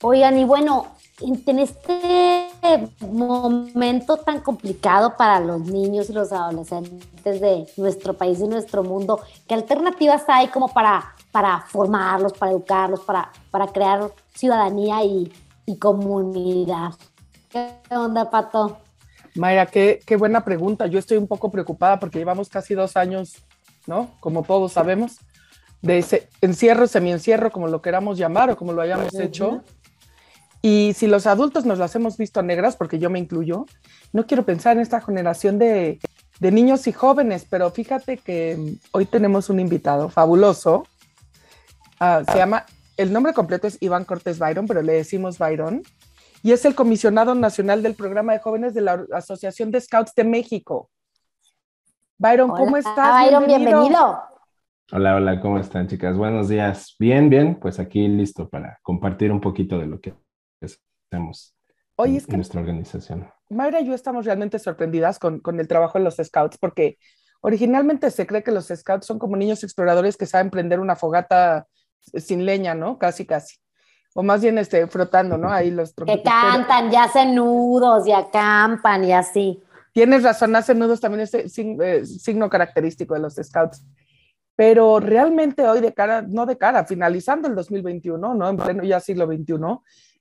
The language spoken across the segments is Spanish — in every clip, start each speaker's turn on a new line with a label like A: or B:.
A: Oigan, y bueno, en este momento tan complicado para los niños y los adolescentes de nuestro país y nuestro mundo, ¿qué alternativas hay como para, para formarlos, para educarlos, para, para crear ciudadanía y, comunidad? ¿Qué onda, Pato?
B: Mayra, qué, qué buena pregunta. Yo estoy un poco preocupada porque llevamos casi dos años, ¿no? Como todos sabemos, de ese encierro, semi-encierro, como lo queramos llamar o como lo hayamos hecho y si los adultos nos las hemos visto negras, porque yo me incluyo, no quiero pensar en esta generación de, niños y jóvenes, pero fíjate que hoy tenemos un invitado fabuloso. Ah, se llama, el nombre completo es Iván Cortés Byron, pero le decimos Byron. Y es el comisionado nacional del programa de jóvenes de la Asociación de Scouts de México. Byron, ¿cómo estás?
A: Byron, bienvenido.
C: Hola, hola, ¿cómo están, chicas? Buenos días. Bien, bien, pues aquí listo para compartir un poquito de lo que hacemos
B: Oye, es
C: en nuestra organización.
B: Mayra y yo estamos realmente sorprendidas con, con, el trabajo de los scouts porque originalmente se cree que los scouts son como niños exploradores que saben prender una fogata sin leña, ¿no? Casi, casi. O más bien este, frotando, ¿no? Ahí los
A: Que cantan, ya hacen nudos y acampan y así.
B: Tienes razón, hacen nudos también es eh, signo característico de los scouts. Pero realmente hoy de cara, no de cara, finalizando el 2021, ¿no? En pleno ya siglo XXI,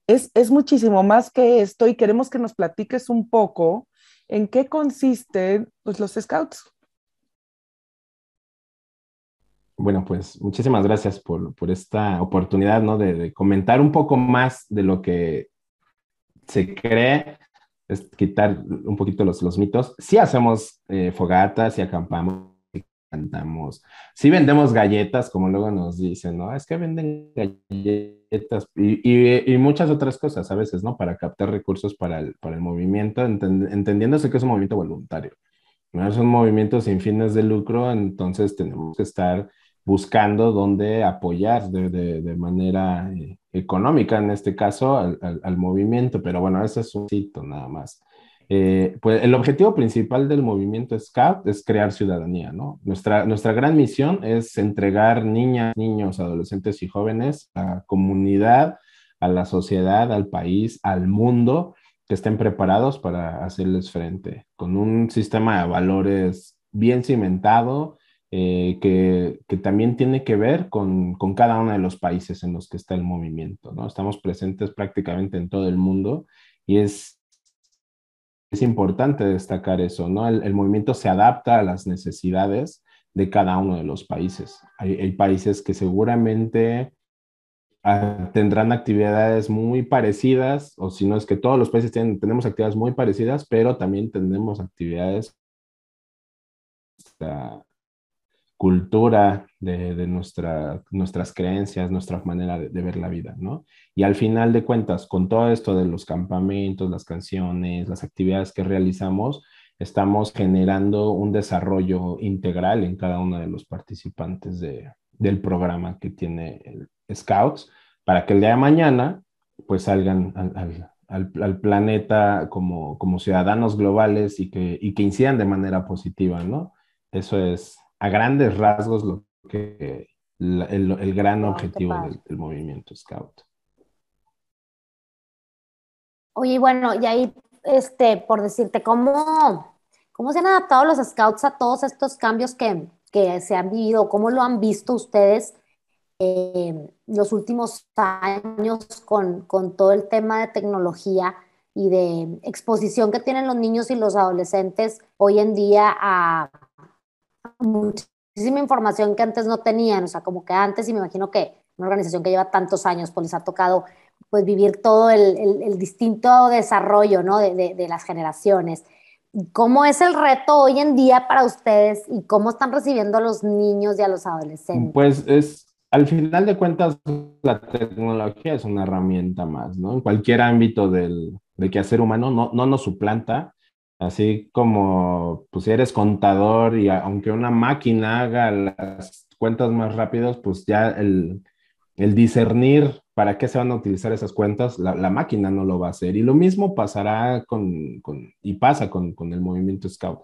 B: es, muchísimo más que esto y queremos que nos platiques un poco en qué consisten pues, los scouts.
C: Bueno, pues muchísimas gracias por, esta oportunidad, ¿no? De, comentar un poco más de lo que se cree, es quitar un poquito los, los mitos. Sí hacemos eh, fogatas y acampamos cantamos. Sí vendemos galletas, como luego nos dicen, ¿no? Es que venden galletas y, y, muchas otras cosas a veces, ¿no? Para captar recursos para el, para el movimiento, entendiéndose que es un movimiento voluntario. ¿no? Es un movimiento sin fines de lucro, entonces tenemos que estar buscando dónde apoyar de, de, manera eh, económica, en este caso, al, al, al, movimiento, pero bueno, ese es un sitio nada más. Eh, pues el objetivo principal del movimiento Scout es crear ciudadanía, ¿no? Nuestra, nuestra gran misión es entregar niñas, niños, adolescentes y jóvenes a comunidad, a la sociedad, al país, al mundo, que estén preparados para hacerles frente, con un sistema de valores bien cimentado, eh, que, que, también tiene que ver con, con, cada uno de los países en los que está el movimiento, ¿no? Estamos presentes prácticamente en todo el mundo y es es importante destacar eso, ¿no? El, movimiento se adapta a las necesidades de cada uno de los países. Hay, países que seguramente ah, tendrán actividades muy parecidas, o si no es que todos los países tienen, tenemos actividades muy parecidas, pero también tenemos actividades cultura, de, nuestra, nuestras creencias, nuestra manera de, ver la vida, ¿no? Y al final de cuentas, con todo esto de los campamentos, las canciones, las actividades que realizamos, estamos generando un desarrollo integral en cada uno de los participantes de, del programa que tiene el Scouts, para que el día de mañana, pues salgan al, al, al, planeta como, como ciudadanos globales y que, y que incidan de manera positiva, ¿no? Eso es a grandes rasgos lo que el, gran objetivo del, movimiento Scout.
A: Oye, bueno, y ahí, este, por decirte, ¿cómo, cómo se han adaptado los Scouts a todos estos cambios que, se han vivido? ¿Cómo lo han visto ustedes eh, los últimos años con, con todo el tema de tecnología? y de exposición que tienen los niños y los adolescentes hoy en día a, muchísima información que antes no tenían, o sea, como que antes, y me imagino que una organización que lleva tantos años, pues les ha tocado pues vivir todo el, el, distinto desarrollo, ¿no? De, de, las generaciones. ¿Cómo es el reto hoy en día para ustedes y cómo están recibiendo a los niños y a los adolescentes?
C: Pues es, al final de cuentas, la tecnología es una herramienta más, ¿no? En cualquier ámbito del, del quehacer humano no, no nos suplanta, Así como, pues eres contador y aunque una máquina haga las cuentas más rápidas, pues ya el, discernir para qué se van a utilizar esas cuentas, la, máquina no lo va a hacer. Y lo mismo pasará con, y pasa con, el movimiento Scout.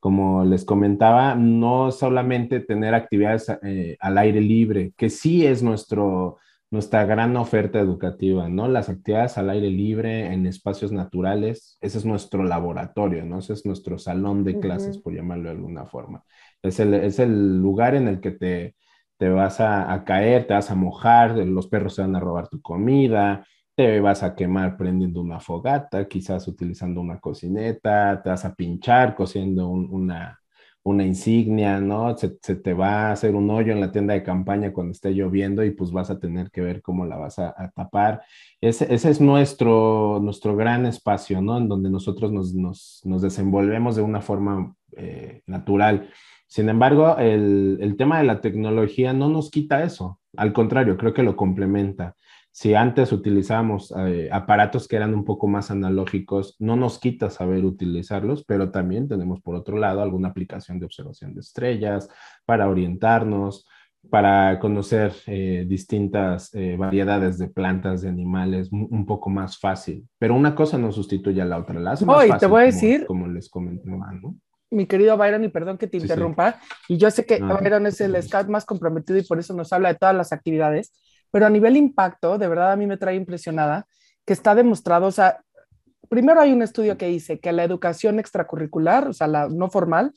C: Como les comentaba, no solamente tener actividades eh, al aire libre, que sí es nuestro, nuestra gran oferta educativa, ¿no? Las actividades al aire libre, en espacios naturales, ese es nuestro laboratorio, ¿no? Ese es nuestro salón de clases, por llamarlo de alguna forma. Es el, es el lugar en el que te, te vas a, a, caer, te vas a mojar, los perros se van a robar tu comida, te vas a quemar prendiendo una fogata, quizás utilizando una cocineta, te vas a pinchar cosiendo una, una insignia, ¿no? Se, te va a hacer un hoyo en la tienda de campaña cuando esté lloviendo y pues vas a tener que ver cómo la vas a, tapar. Ese, es nuestro, nuestro gran espacio, ¿no? En donde nosotros nos, nos, nos desenvolvemos de una forma eh, natural. Sin embargo, el, el tema de la tecnología no nos quita eso. Al contrario, creo que lo complementa si antes utilizábamos eh, aparatos que eran un poco más analógicos, no nos quita saber utilizarlos, pero también tenemos por otro lado alguna aplicación de observación de estrellas para orientarnos, para conocer eh, distintas eh, variedades de plantas, de animales, un poco más fácil. Pero una cosa no sustituye a la otra. La hace más
B: te voy a decir,
C: como, les comentaba, ¿no?
B: Mi querido Byron, y perdón que te interrumpa, y yo sé que Byron es el scout más comprometido y por eso nos habla de todas las actividades, pero a nivel impacto, de verdad a mí me trae impresionada que está demostrado, o sea, primero hay un estudio que dice que la educación extracurricular, o sea, la no formal,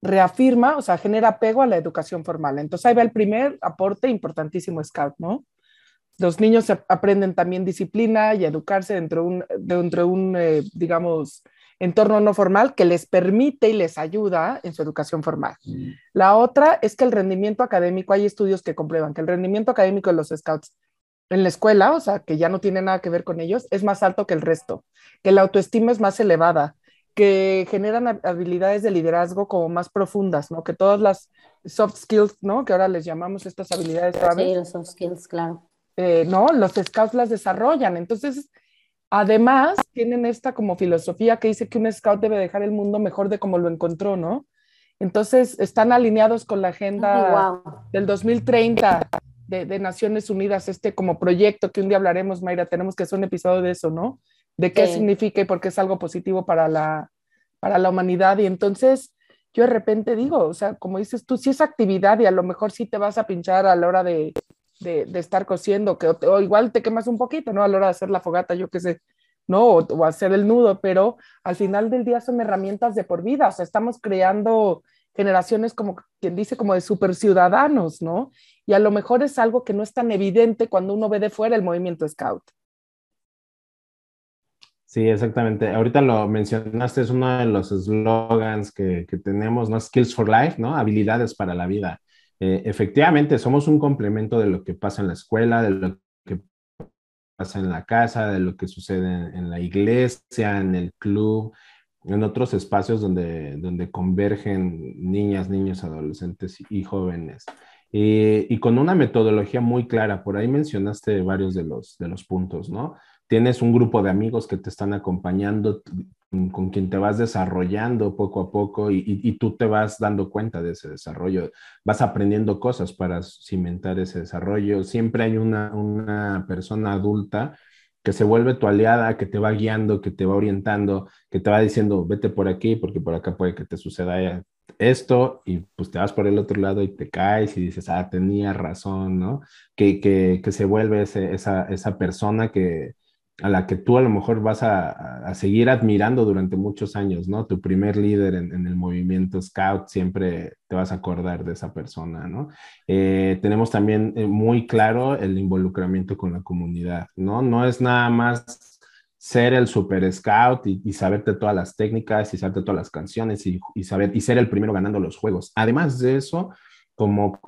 B: reafirma, o sea, genera apego a la educación formal. Entonces ahí va el primer aporte importantísimo Scout, ¿no? Los niños aprenden también disciplina y educarse dentro de un, dentro de un eh, digamos, entorno no formal que les permite y les ayuda en su educación formal. Mm. La otra es que el rendimiento académico, hay estudios que comprueban que el rendimiento académico de los scouts en la escuela, o sea, que ya no tiene nada que ver con ellos, es más alto que el resto, que la autoestima es más elevada, que generan habilidades de liderazgo como más profundas, ¿no? Que todas las soft skills, ¿no? Que ahora les llamamos estas habilidades.
A: Sí, los soft skills, claro.
B: Eh, no, los scouts las desarrollan. Entonces, Además, tienen esta como filosofía que dice que un scout debe dejar el mundo mejor de como lo encontró, ¿no? Entonces, están alineados con la agenda del 2030 de, Naciones Unidas, este como proyecto que un día hablaremos, Mayra, tenemos que hacer un episodio de eso, ¿no? De qué significa y por qué es algo positivo para la, para la humanidad. Y entonces, yo de repente digo, o sea, como dices tú, si es actividad y a lo mejor sí te vas a pinchar a la hora de, de, estar cosiendo, que o, igual te quemas un poquito, ¿no? A la hora de hacer la fogata, yo qué sé, ¿no? O, hacer el nudo, pero al final del día son herramientas de por vida, o sea, estamos creando generaciones como quien dice como de super ciudadanos, ¿no? Y a lo mejor es algo que no es tan evidente cuando uno ve de fuera el movimiento scout.
C: Sí, exactamente. Ahorita lo mencionaste, es uno de los slogans que, que, tenemos, ¿no? Skills for Life, ¿no? Habilidades para la vida. Eh, efectivamente, somos un complemento de lo que pasa en la escuela, de lo que pasa en la casa, de lo que sucede en, la iglesia, en el club, en otros espacios donde, donde convergen niñas, niños, adolescentes y jóvenes. y con una metodología muy clara, por ahí mencionaste varios de los, de los puntos, ¿no? Tienes un grupo de amigos que te están acompañando, con quien te vas desarrollando poco a poco y, tú te vas dando cuenta de ese desarrollo, vas aprendiendo cosas para cimentar ese desarrollo. Siempre hay una, una persona adulta que se vuelve tu aliada, que te va guiando, que te va orientando, que te va diciendo, vete por aquí porque por acá puede que te suceda esto y pues te vas por el otro lado y te caes y dices, ah, tenía razón, ¿no? Que, que, que se vuelve esa, esa persona que, a la que tú a lo mejor vas a, seguir admirando durante muchos años, ¿no? Tu primer líder en, el movimiento Scout, siempre te vas a acordar de esa persona, ¿no? Eh, tenemos también eh, muy claro el involucramiento con la comunidad, ¿no? No es nada más ser el super scout y, saberte todas las técnicas y saberte todas las canciones y, saber, y ser el primero ganando los juegos. Además de eso, como,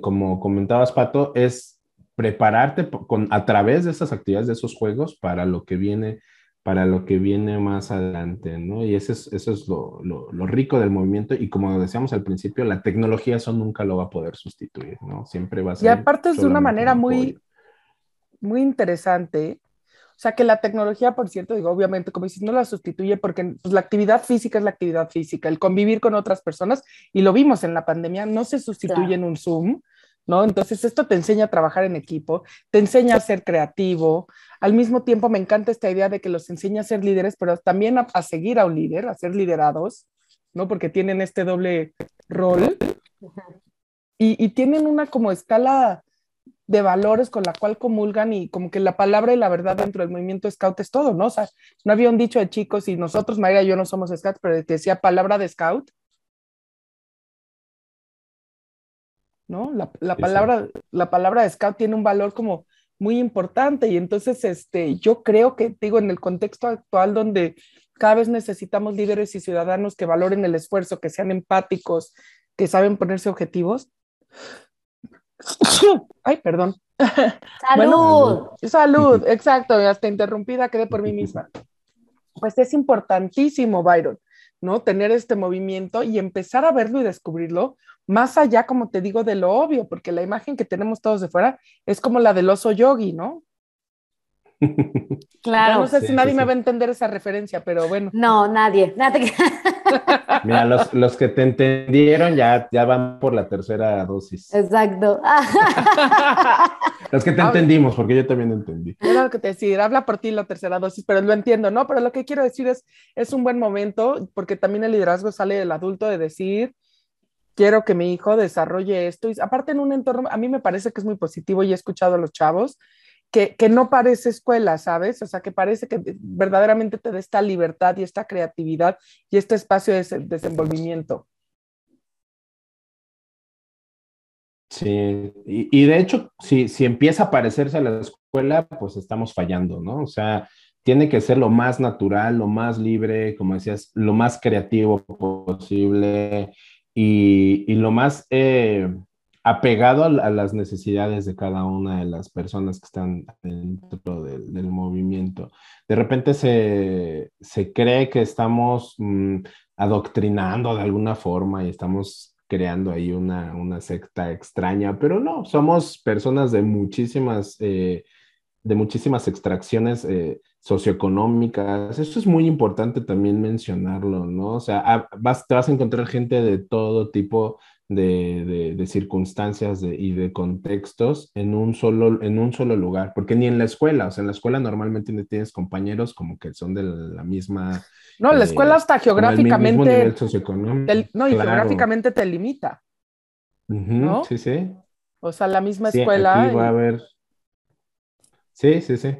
C: como comentabas, Pato, es prepararte con, a través de esas actividades, de esos juegos, para lo que viene, para lo que viene más adelante, ¿no? Y eso es, eso es lo, lo, rico del movimiento y como decíamos al principio, la tecnología eso nunca lo va a poder sustituir, ¿no? Siempre va a ser...
B: Y aparte es de una manera muy, muy interesante. O sea, que la tecnología, por cierto, digo, obviamente, como dices, no la sustituye porque pues, la actividad física es la actividad física, el convivir con otras personas, y lo vimos en la pandemia, no se sustituye en un Zoom, ¿no? Entonces, esto te enseña a trabajar en equipo, te enseña a ser creativo. Al mismo tiempo, me encanta esta idea de que los enseña a ser líderes, pero también a, seguir a un líder, a ser liderados, ¿no? Porque tienen este doble rol. Y, tienen una como escala de valores con la cual comulgan y como que la palabra y la verdad dentro del movimiento scout es todo, ¿no? O sea, no había un dicho de chicos y nosotros, Mayra y yo no somos scouts, pero que decía palabra de scout. ¿No? La, la palabra, la palabra de scout tiene un valor como muy importante y entonces este, yo creo que, digo, en el contexto actual donde cada vez necesitamos líderes y ciudadanos que valoren el esfuerzo, que sean empáticos, que saben ponerse objetivos. Ay, perdón.
A: Salud.
B: salud, exacto, hasta interrumpida quedé por mí misma. Pues es importantísimo, Byron, ¿no? Tener este movimiento y empezar a verlo y descubrirlo, más allá, como te digo, de lo obvio, porque la imagen que tenemos todos de fuera es como la del oso yogi, ¿no?
A: Claro.
B: no sé si nadie me va a entender esa referencia, pero bueno.
A: No, nadie. nadie.
C: Mira, los, que te entendieron ya, ya van por la tercera dosis.
A: Exacto.
C: los que te entendimos, porque yo también entendí.
B: Era lo que te decía, habla por ti la tercera dosis, pero lo entiendo, ¿no? Pero lo que quiero decir es, es un buen momento, porque también el liderazgo sale del adulto de decir, quiero que mi hijo desarrolle esto. Y aparte en un entorno, a mí me parece que es muy positivo y he escuchado a los chavos que, no parece escuela, ¿sabes? O sea, que parece que verdaderamente te da esta libertad y esta creatividad y este espacio de desenvolvimiento.
C: Sí, y, de hecho, si, si empieza a parecerse a la escuela, pues estamos fallando, ¿no? O sea, tiene que ser lo más natural, lo más libre, como decías, lo más creativo posible y, y lo más eh, apegado a, las necesidades de cada una de las personas que están dentro del, movimiento. De repente se, cree que estamos mm, adoctrinando de alguna forma y estamos creando ahí una, secta extraña, pero no, somos personas de muchísimas, eh, de muchísimas extracciones eh, socioeconómicas. Eso es muy importante también mencionarlo, ¿no? O sea, vas, te vas a encontrar gente de todo tipo de, circunstancias y de contextos en un, solo, en un solo lugar, porque ni en la escuela, o sea, en la escuela normalmente tienes compañeros como que son de la misma...
B: No, la escuela hasta geográficamente... no, y geográficamente te limita.
C: ¿no? Sí, sí.
B: O sea, la misma escuela.
C: Aquí va a haber... Sí, sí, sí.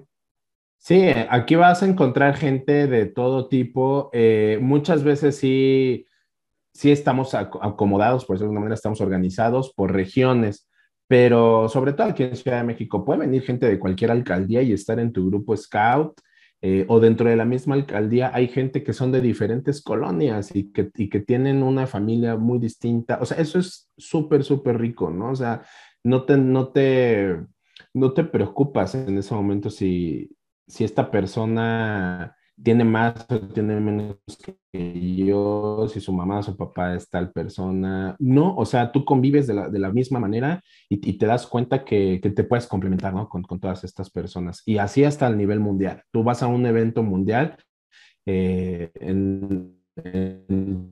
C: Sí, aquí vas a encontrar gente de todo tipo. Eh, muchas veces sí sí estamos acomodados, por decirlo de alguna manera, estamos organizados por regiones, pero sobre todo aquí en Ciudad de México puede venir gente de cualquier alcaldía y estar en tu grupo scout. Eh, o dentro de la misma alcaldía hay gente que son de diferentes colonias y que, y que tienen una familia muy distinta. O sea, eso es súper, súper rico, ¿no? O sea, no te, no te, no te preocupas en ese momento si, si esta persona tiene más o tiene menos que yo, si su mamá o su papá es tal persona. No, o sea, tú convives de la, de la misma manera y, te das cuenta que, que, te puedes complementar ¿no? con, con, todas estas personas. Y así hasta el nivel mundial. Tú vas a un evento mundial eh, en,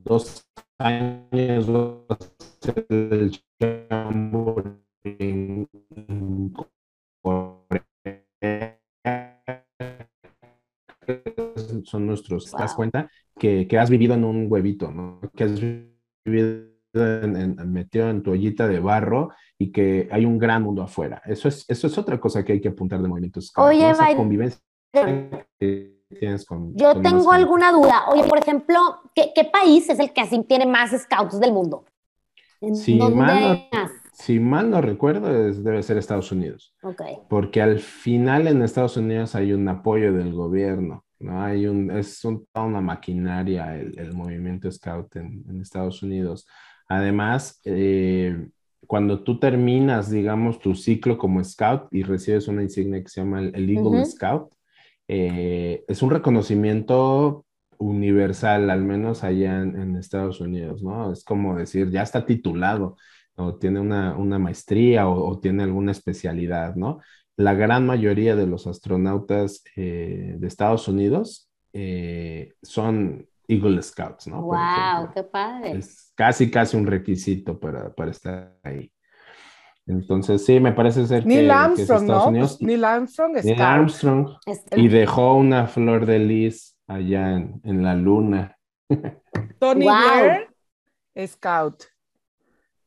C: dos años el son nuestros. Te das cuenta que, que, has vivido en un huevito, ¿no? Que has vivido metido en tu ollita de barro y que hay un gran mundo afuera. Eso es, eso es otra cosa que hay que apuntar de movimientos.
A: Oye, Esa convivencia tienes con, Yo tengo alguna duda. Oye, por ejemplo, ¿qué, ¿qué, país es el que así tiene más scouts del mundo?
C: Si mal, no, si mal no recuerdo, debe ser Estados Unidos.
A: Okay.
C: Porque al final en Estados Unidos hay un apoyo del gobierno. ¿No? Hay un, es toda una maquinaria el, el movimiento Scout en, en, Estados Unidos. Además, eh, cuando tú terminas, digamos, tu ciclo como Scout y recibes una insignia que se llama el, Eagle Scout, eh, es un reconocimiento universal, al menos allá en, en, Estados Unidos, ¿no? Es como decir, ya está titulado, o tiene una, una maestría o, o, tiene alguna especialidad, ¿no? La gran mayoría de los astronautas eh, de Estados Unidos eh, son Eagle Scouts, ¿no?
A: ¡Wow! ¡Qué padre!
C: Es casi, casi un requisito para, para estar ahí. Entonces, sí, me parece ser
B: Neil que, Armstrong, Estados Unidos. Neil Armstrong,
C: Neil Armstrong y dejó una flor de lis allá en, la luna.
B: Tony Blair, Scout.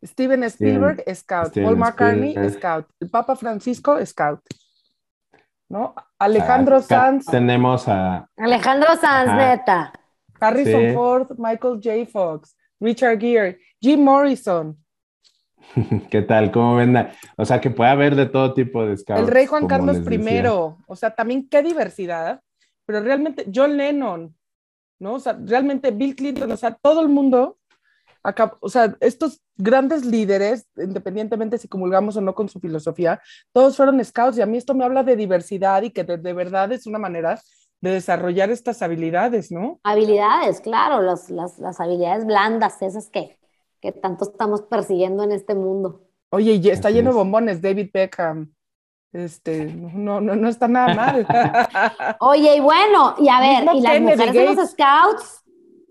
B: Steven Spielberg, Scout.
C: Steven
B: Paul McCartney,
C: Spielberg.
B: Scout. El Papa Francisco, Scout. ¿No? Alejandro
C: Acá
B: Sanz,
C: Tenemos a,
A: Alejandro Sanz,
C: Ajá.
A: neta.
B: Harrison
C: Sí.
B: Ford, Michael J. Fox, Richard Gere, Jim Morrison,
C: ¿qué tal? ¿Cómo ven? O sea, que puede haber de todo tipo de scouts.
B: el rey Juan Carlos I. O sea, también qué diversidad. Pero realmente, John Lennon, ¿no? O sea, realmente Bill Clinton, o sea, todo el mundo, acá, o sea, estos grandes líderes, independientemente si comulgamos o no con su filosofía, todos fueron scouts y a mí esto me habla de diversidad y que de, de verdad es una manera de desarrollar estas habilidades, ¿no?
A: Habilidades, claro, las, las, las habilidades blandas, esas que, que tanto estamos persiguiendo en este mundo.
B: Oye, y está lleno de
C: es.
B: bombones, David Beckham. Este, no, no, no está nada mal.
A: Oye, y bueno, y a ver, y las mujeres en los scouts,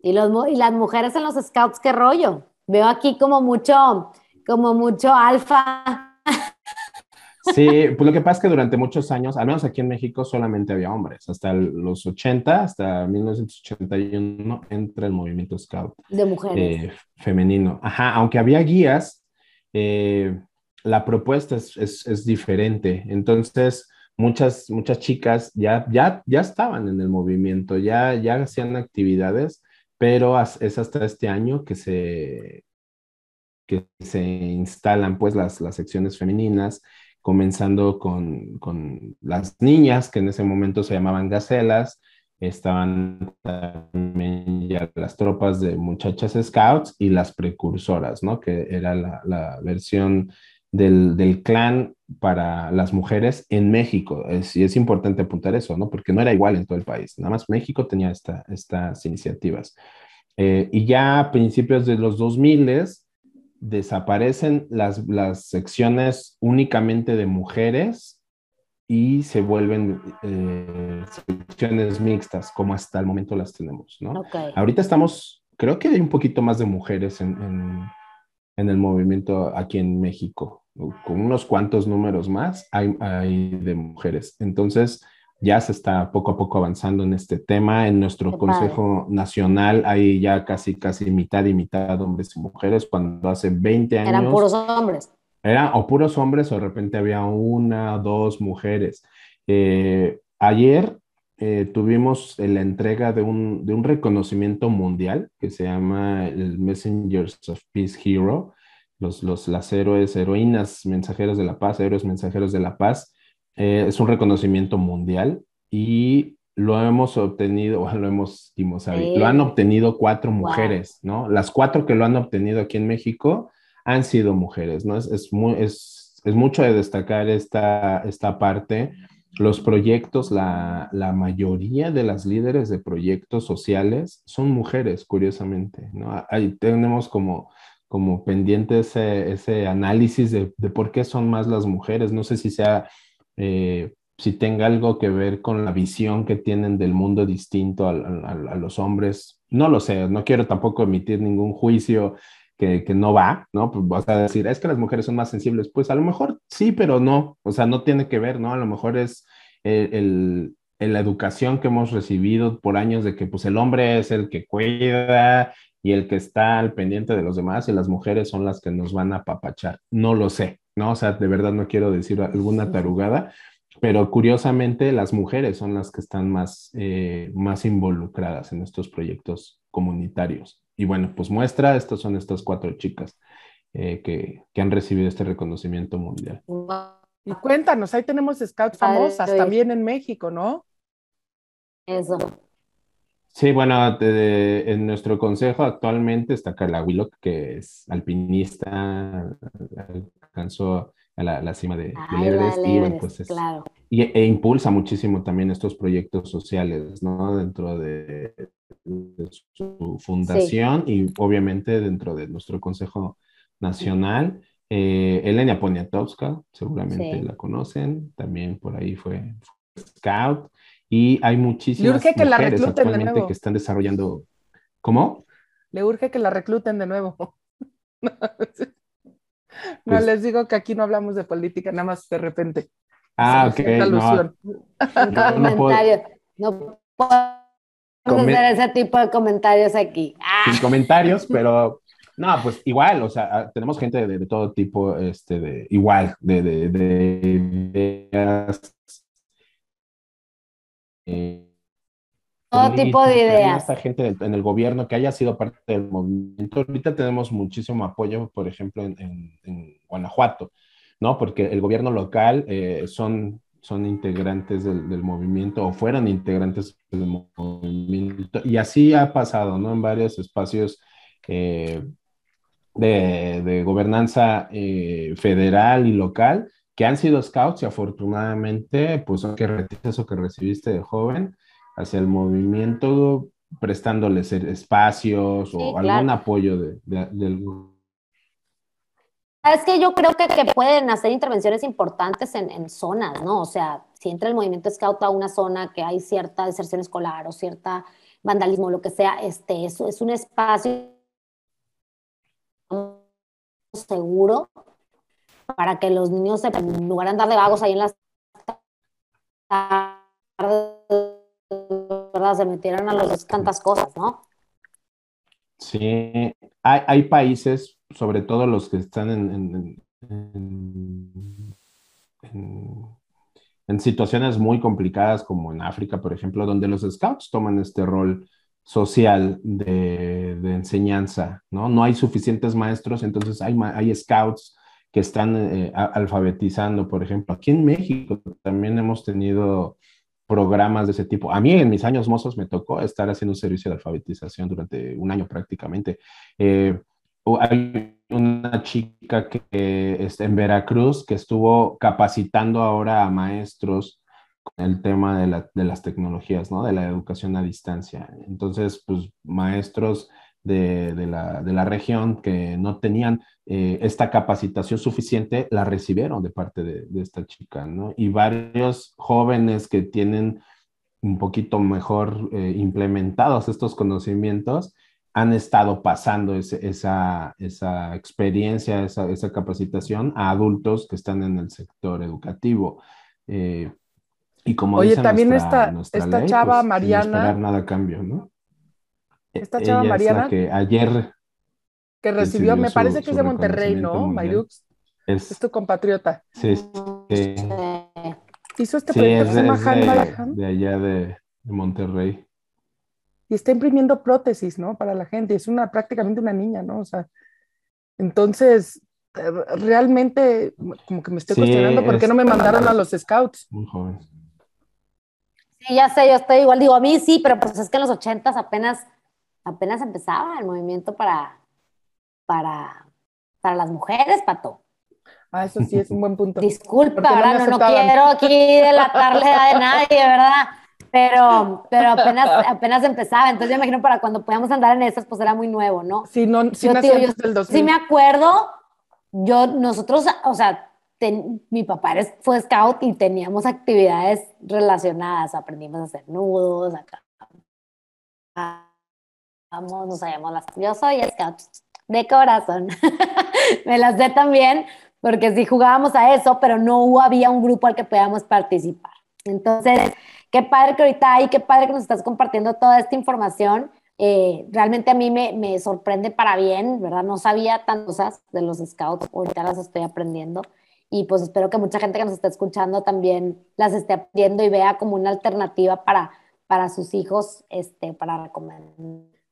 A: y, los, y las mujeres en los scouts, ¿qué rollo? Veo aquí como mucho, como mucho alfa.
C: Sí, pues lo que pasa es que durante muchos años, al menos aquí en México, solamente había hombres. Hasta el- los 80, hasta 1981, entra el movimiento scout
A: de mujeres.
C: eh, femenino. Ajá, aunque había guías, eh, la propuesta es, es- es diferente. Entonces, muchas, muchas chicas ya, ya, ya estaban en el movimiento, ya, ya hacían actividades, pero es hasta este año que se, que se instalan pues las, las secciones femeninas, comenzando con, con las niñas, que en ese momento se llamaban gacelas, estaban también ya las tropas de muchachas scouts y las precursoras, ¿no? Que era la, la versión del, del clan para las mujeres en México. Es, y es importante apuntar eso, ¿no? Porque no era igual en todo el país. Nada más México tenía esta, estas iniciativas. Eh, y ya a principios de los 2000 desaparecen las, las secciones únicamente de mujeres y se vuelven eh, secciones mixtas, como hasta el momento las tenemos, ¿no?
A: Ok.
C: Ahorita estamos, creo que hay un poquito más de mujeres en, en, en el movimiento aquí en México, con unos cuantos números más hay, hay de mujeres. Entonces, ya se está poco a poco avanzando en este tema. En nuestro
A: Qué padre.
C: Consejo Nacional hay ya casi, casi mitad y mitad hombres y mujeres, cuando hace 20 años
A: Eran puros hombres.
C: eran o puros hombres o de repente había una dos mujeres. Eh, ayer eh, tuvimos la entrega de un, de un reconocimiento mundial que se llama el Messengers of Peace Hero, los, los, las héroes, heroínas, mensajeros de la paz, héroes, mensajeros de la paz. Eh, es un reconocimiento mundial y lo hemos obtenido, o lo hemos, dimos ahí,
A: Sí.
C: lo han obtenido cuatro
A: Wow.
C: mujeres, ¿no? Las cuatro que lo han obtenido aquí en México han sido mujeres, ¿no? Es, es, muy, es, es mucho de destacar esta, esta parte. Los proyectos, la, la mayoría de las líderes de proyectos sociales son mujeres, curiosamente, ¿no? Ahí tenemos como, como pendiente ese, ese análisis de, de por qué son más las mujeres. No sé si sea, eh, si tenga algo que ver con la visión que tienen del mundo distinto a, a- a los hombres. No lo sé, no quiero tampoco emitir ningún juicio que, que no va, ¿no? Pues vas a decir, es que las mujeres son más sensibles. Pues a lo mejor sí, pero no, o sea, no tiene que ver, ¿no? A lo mejor es el, el- el- la educación que hemos recibido por años de que pues el hombre es el que cuida y el que está al pendiente de los demás y las mujeres son las que nos van a apapachar. No lo sé, ¿no? O sea, de verdad no quiero decir alguna tarugada, pero curiosamente las mujeres son las que están más, eh, más involucradas en estos proyectos comunitarios. Y bueno, pues muestra, estas son estas cuatro chicas eh, que, que han recibido este reconocimiento mundial.
B: Y cuéntanos, ahí tenemos scouts famosas también en México, ¿no?
A: Eso.
C: Sí, bueno, de- de- en nuestro consejo actualmente está Carla Willock, que es alpinista, alcanzó a la, la cima de,
A: Ay,
C: Everest
A: vale,
C: y bueno,
A: Everest,
C: pues es,
A: claro.
C: y, e impulsa muchísimo también estos proyectos sociales, ¿no? Dentro de, de su fundación y obviamente dentro de nuestro Consejo Nacional. Eh, Elena Poniatowska, seguramente
A: Sí.
C: la conocen, también por ahí fue, fue scout. Y hay muchísimas
B: urge que la
C: mujeres
B: recluten de
C: actualmente
B: nuevo.
C: que están desarrollando. ¿Cómo?
B: Le urge que la recluten de nuevo. No,
C: Pues-
B: les digo que aquí no hablamos de política, nada más de repente.
C: Ah, ok. no. no puedo-.
A: No podemos
C: Comen-
A: hacer ese tipo de comentarios aquí. Ah,
C: sin comentarios, pero No, pues igual, o sea, tenemos gente de, todo tipo, este, de igual, de, de, de ideas.
A: Eh, todo tipo de ideas.
C: Esta gente en el gobierno que haya sido parte del movimiento. Ahorita tenemos muchísimo apoyo, por ejemplo, en, en, Guanajuato, ¿no? Porque el gobierno local eh, son, son integrantes del, del, movimiento o fueron integrantes del movimiento. Y así ha pasado, ¿no? En varios espacios. Eh, de, gobernanza eh, federal y local que han sido scouts y afortunadamente, pues, que eso que recibiste de joven hacia el movimiento, prestándoles espacios o algún apoyo de, del...
A: Es que yo creo que, que pueden hacer intervenciones importantes en, en, zonas, ¿no? O sea, si entra el movimiento scout a una zona que hay cierta deserción escolar o cierta vandalismo, lo que sea, este, eso es un espacio seguro para que los niños, en lugar de andar de vagos ahí en las ¿verdad? Se metieran a los tantas cosas, ¿no?
C: Sí, hay, hay países, sobre todo los que están en, en, en, situaciones muy complicadas, como en África, por ejemplo, donde los scouts toman este rol social de, de, enseñanza, ¿no? No hay suficientes maestros, entonces hay, hay scouts que están eh, alfabetizando, por ejemplo. Aquí en México también hemos tenido programas de ese tipo. A mí en mis años mozos me tocó estar haciendo un servicio de alfabetización durante un año prácticamente. Eh, hay una chica que está en Veracruz que estuvo capacitando ahora a maestros el tema de, las tecnologías, ¿no? De la educación a distancia. Entonces, pues maestros de, la, región que no tenían eh, esta capacitación suficiente, la recibieron de parte de, esta chica, ¿no? Y varios jóvenes que tienen un poquito mejor eh, implementados estos conocimientos, han estado pasando esa, esa experiencia, esa, esa, capacitación a adultos que están en el sector educativo. Eh, y como
B: Oye, también esta, esta chava pues, Mariana.
C: Sin esperar nada cambio, ¿no?
B: Esta chava Mariana.
C: que ayer.
B: Que recibió, me parece que es de Monterrey, ¿no? Mayrux. Es, tu compatriota.
C: Sí, sí.
B: Hizo este proyecto
C: es, de, de, allá de, Monterrey.
B: Y está imprimiendo prótesis, ¿no? Para la gente. Es una prácticamente una niña, ¿no? O sea, entonces, realmente, como que me estoy cuestionando por qué no me mandaron a los scouts.
C: Muy joven.
A: Sí, ya sé, yo estoy igual, digo, a mí sí, pero pues es que en los ochentas apenas, apenas empezaba el movimiento para, para, para las mujeres, Pato.
B: Ah, eso sí es un buen punto.
A: Disculpa, ahora no, quiero aquí delatarle a nadie, ¿verdad? Pero, pero apenas, apenas empezaba, entonces yo imagino para cuando podíamos andar en esas, pues era muy nuevo, ¿no?
B: Sí, no, sí,
A: yo, tío, yo, sí me acuerdo, yo, nosotros, o sea, mi papá fue scout y teníamos actividades relacionadas, aprendimos a hacer nudos, acá. Vamos, nos sabíamos las. Yo soy scout de corazón. Me las sé también, porque sí jugábamos a eso, pero no había un grupo al que podíamos participar. Entonces, qué padre que ahorita hay, qué padre que nos estás compartiendo toda esta información. Eh, realmente a mí me, me, sorprende para bien, ¿verdad? No sabía tantas cosas de los scouts, ahorita las estoy aprendiendo y pues espero que mucha gente que nos está escuchando también las esté aprendiendo y vea como una alternativa para, para sus hijos, este, para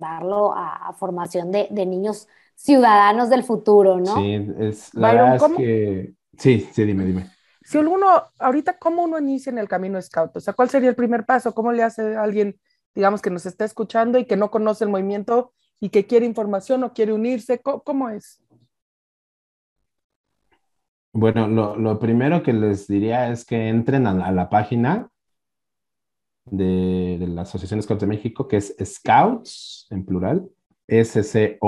A: recomendarlo a, formación de, de, niños ciudadanos del futuro, ¿no?
C: Sí, es la verdad es que... Sí, sí, dime, dime.
B: Si uno, ahorita, ¿cómo uno inicia en el camino scout? O sea, ¿cuál sería el primer paso? ¿Cómo le hace a alguien, digamos, que nos está escuchando y que no conoce el movimiento y que quiere información o quiere unirse? cómo es?
C: Bueno, lo, primero que les diría es que entren a la, página de, la Asociación Scouts de México, que es Scouts, en plural, S-C-O-U-T-S.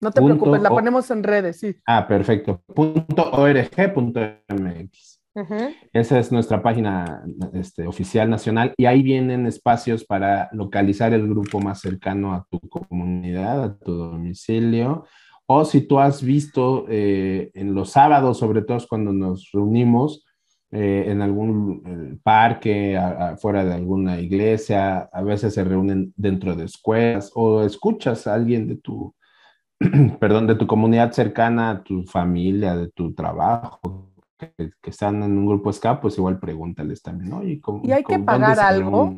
B: No te preocupes, la ponemos en redes, sí.
C: Ah, perfecto. Punto .org.mx. Esa es nuestra página este, oficial nacional y ahí vienen espacios para localizar el grupo más cercano a tu comunidad, a tu domicilio o si tú has visto eh, en los sábados, sobre todo cuando nos reunimos eh, en algún eh, parque, fuera de alguna iglesia, a veces se reúnen dentro de escuelas o escuchas a alguien de tu, perdón, de tu comunidad cercana, tu familia, de tu trabajo, que, están en un grupo SCAP, pues igual pregúntales también, ¿no?
B: ¿Y, hay que pagar algo?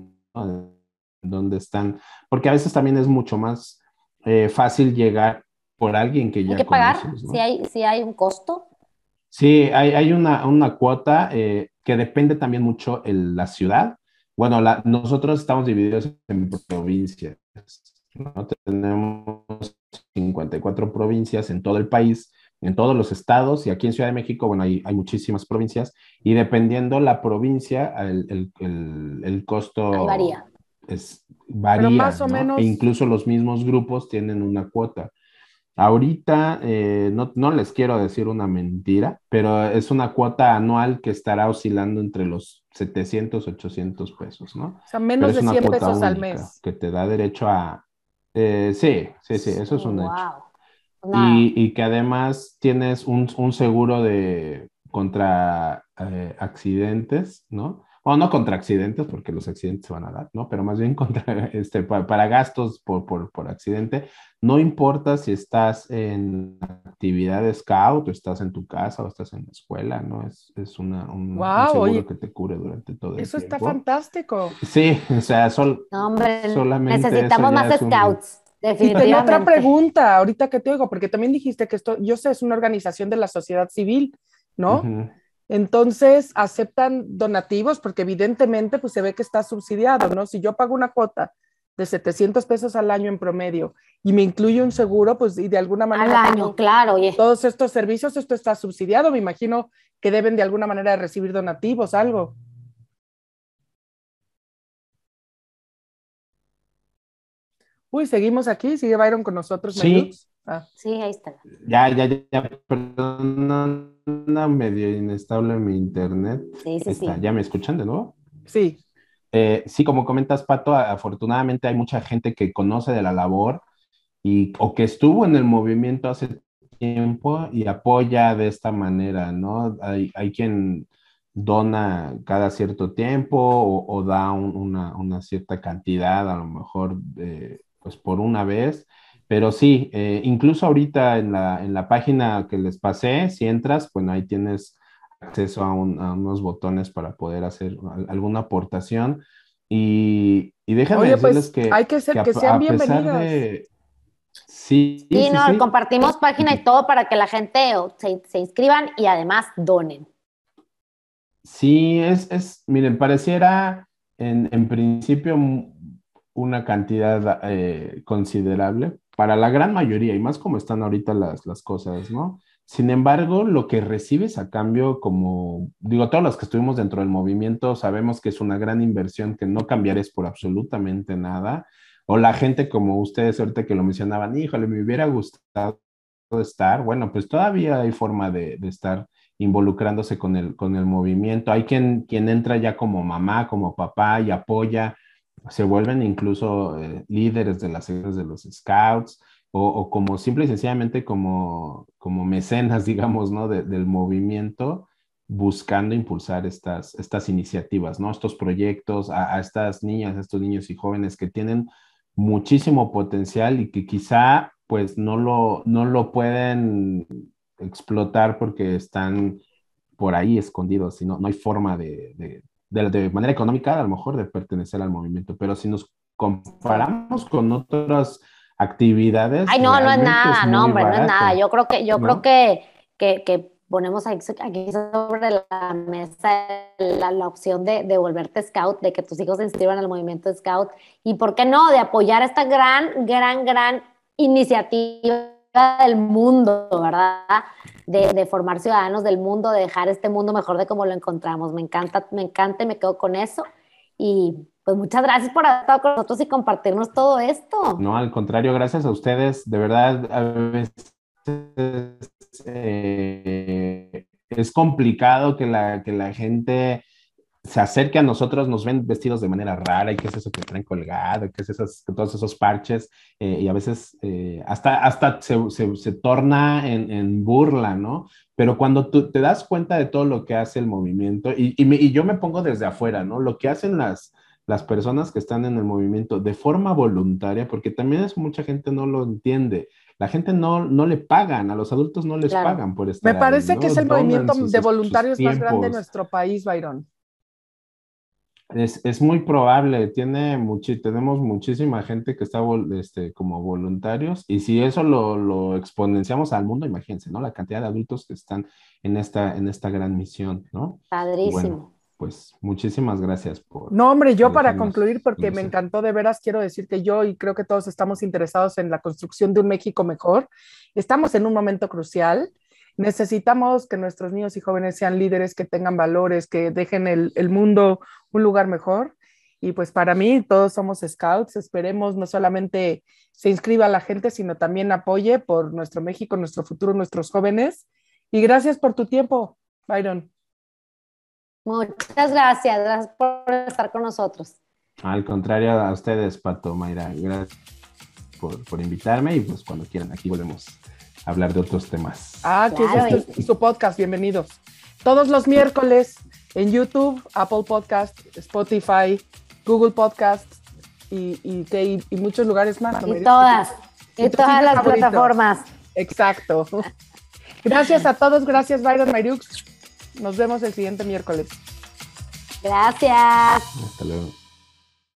C: ¿Dónde están? Porque a veces también es mucho más eh, fácil llegar por alguien que ya
A: ¿Hay que pagar? si, hay, si hay un costo.
C: Sí, hay, hay una, una cuota eh, que depende también mucho en la ciudad. Bueno, la, nosotros estamos divididos en provincias. ¿no? Tenemos 54 provincias en todo el país, en todos los estados, y aquí en Ciudad de México, bueno, hay, hay muchísimas provincias, y dependiendo la provincia, el, el, el, costo
A: varía.
C: Es, varía, más o menos... E incluso los mismos grupos tienen una cuota. Ahorita, eh, no, no, les quiero decir una mentira, pero es una cuota anual que estará oscilando entre los 700, 800 pesos, ¿no?
B: O sea, menos de 100 pesos al mes.
C: Que te da derecho a... Eh, sí, sí, sí, eso es un hecho. Y, y, que además tienes un, un seguro de contra eh, accidentes, ¿no? O no contra accidentes, porque los accidentes se van a dar, ¿no? Pero más bien contra, este, para, gastos por, por, por, accidente. No importa si estás en actividad de scout, o estás en tu casa, o estás en la escuela, ¿no? Es, es una, un, seguro que te cubre durante todo el
B: tiempo. Eso está fantástico.
C: Sí, o sea, sol,
A: solamente necesitamos más scouts.
B: Definitivamente. Y tengo otra pregunta, ahorita que te oigo, porque también dijiste que esto, yo sé, es una organización de la sociedad civil, ¿no? Entonces, aceptan donativos porque evidentemente pues se ve que está subsidiado, ¿no? Si yo pago una cuota de 700 pesos al año en promedio y me incluye un seguro, pues y de alguna manera...
A: Al año, claro. Oye.
B: Todos estos servicios, esto está subsidiado, me imagino que deben de alguna manera recibir donativos, algo. Uy, seguimos aquí, sigue Byron con nosotros.
C: Sí.
A: Ah. Sí, ahí está.
C: Ya, ya, ya, perdón, medio inestable mi internet.
A: Sí, sí, sí.
C: ¿Ya me escuchan de nuevo?
B: Sí.
C: Eh, sí, como comentas, Pato, afortunadamente hay mucha gente que conoce de la labor y, o que estuvo en el movimiento hace tiempo y apoya de esta manera, ¿no? Hay, hay quien dona cada cierto tiempo o, da una, una, cierta cantidad, a lo mejor, pues por una vez pero sí, eh, incluso ahorita en la, en la, página que les pasé, si entras, bueno, ahí tienes acceso a, unos botones para poder hacer alguna aportación. Y, y déjenme decirles pues, que,
B: hay que, ser, que, sean bienvenidos.
C: Sí,
A: sí, no, compartimos página y todo para que la gente se, se inscriban y además donen.
C: Sí, es, es miren, pareciera en, en principio una cantidad eh, considerable, para la gran mayoría, y más como están ahorita las, las cosas, ¿no? Sin embargo, lo que recibes a cambio, como digo, todos los que estuvimos dentro del movimiento sabemos que es una gran inversión que no cambiares por absolutamente nada. O la gente como ustedes ahorita que lo mencionaban, híjole, me hubiera gustado estar. Bueno, pues todavía hay forma de, de estar involucrándose con el, con el movimiento. Hay quien, quien entra ya como mamá, como papá y apoya se vuelven incluso eh, líderes de las series de los scouts o, como simple y sencillamente como, como mecenas, digamos, ¿no? del movimiento buscando impulsar estas, estas iniciativas, ¿no? Estos proyectos a, estas niñas, a estos niños y jóvenes que tienen muchísimo potencial y que quizá pues no lo, no lo pueden explotar porque están por ahí escondidos, sino no hay forma de, manera económica, a lo mejor, de pertenecer al movimiento, pero si nos comparamos con otras actividades.
A: Ay, no, no es nada, no, hombre, no es nada. Yo creo que, yo creo que, que, ponemos aquí, sobre la mesa la, la opción de, de, volverte scout, de que tus hijos se inscriban al movimiento scout y, ¿por qué no?, de apoyar esta gran, gran, gran iniciativa del mundo, ¿verdad? De, formar ciudadanos del mundo, de dejar este mundo mejor de como lo encontramos. Me encanta, me encanta y me quedo con eso. Y pues muchas gracias por haber estado con nosotros y compartirnos todo esto.
C: No, al contrario, gracias a ustedes. De verdad, a veces eh, es complicado que la, que la gente se acerque a nosotros, nos ven vestidos de manera rara, y qué es eso que traen colgado, qué es esos, todos esos parches, eh, y a veces eh, hasta, hasta se, se, torna en, en, burla, ¿no? Pero cuando tú te das cuenta de todo lo que hace el movimiento, y, y, y, yo me pongo desde afuera, ¿no? Lo que hacen las, las personas que están en el movimiento de forma voluntaria, porque también es mucha gente no lo entiende, la gente no, no le pagan, a los adultos no les pagan por estar
B: Me parece que es el movimiento de voluntarios más grande de nuestro país, Byron.
C: Es, muy probable, tiene tenemos muchísima gente que está este, como voluntarios y si eso lo, exponenciamos al mundo, imagínense, ¿no? La cantidad de adultos que están en esta, en esta gran misión, ¿no?
A: Padrísimo.
C: pues muchísimas gracias por...
B: No, hombre, yo para concluir, porque me encantó de veras, quiero decir que yo y creo que todos estamos interesados en la construcción de un México mejor. Estamos en un momento crucial Necesitamos que nuestros niños y jóvenes sean líderes, que tengan valores, que dejen el, el mundo un lugar mejor. Y pues para mí todos somos scouts. Esperemos no solamente se inscriba la gente, sino también apoye por nuestro México, nuestro futuro, nuestros jóvenes. Y gracias por tu tiempo, Byron.
A: Muchas gracias, gracias por estar con nosotros.
C: Al contrario, a ustedes, Pato, Mayra, gracias por, por invitarme y pues cuando quieran, aquí volvemos hablar de otros temas.
B: Ah, que es su podcast, bienvenidos. Todos los miércoles en YouTube, Apple Podcast, Spotify, Google Podcast y, y, muchos lugares más.
A: Y todas, y todas las plataformas.
B: Exacto. Gracias a todos, gracias Byron Mayux. Nos vemos el siguiente miércoles.
A: Gracias.
C: Hasta luego.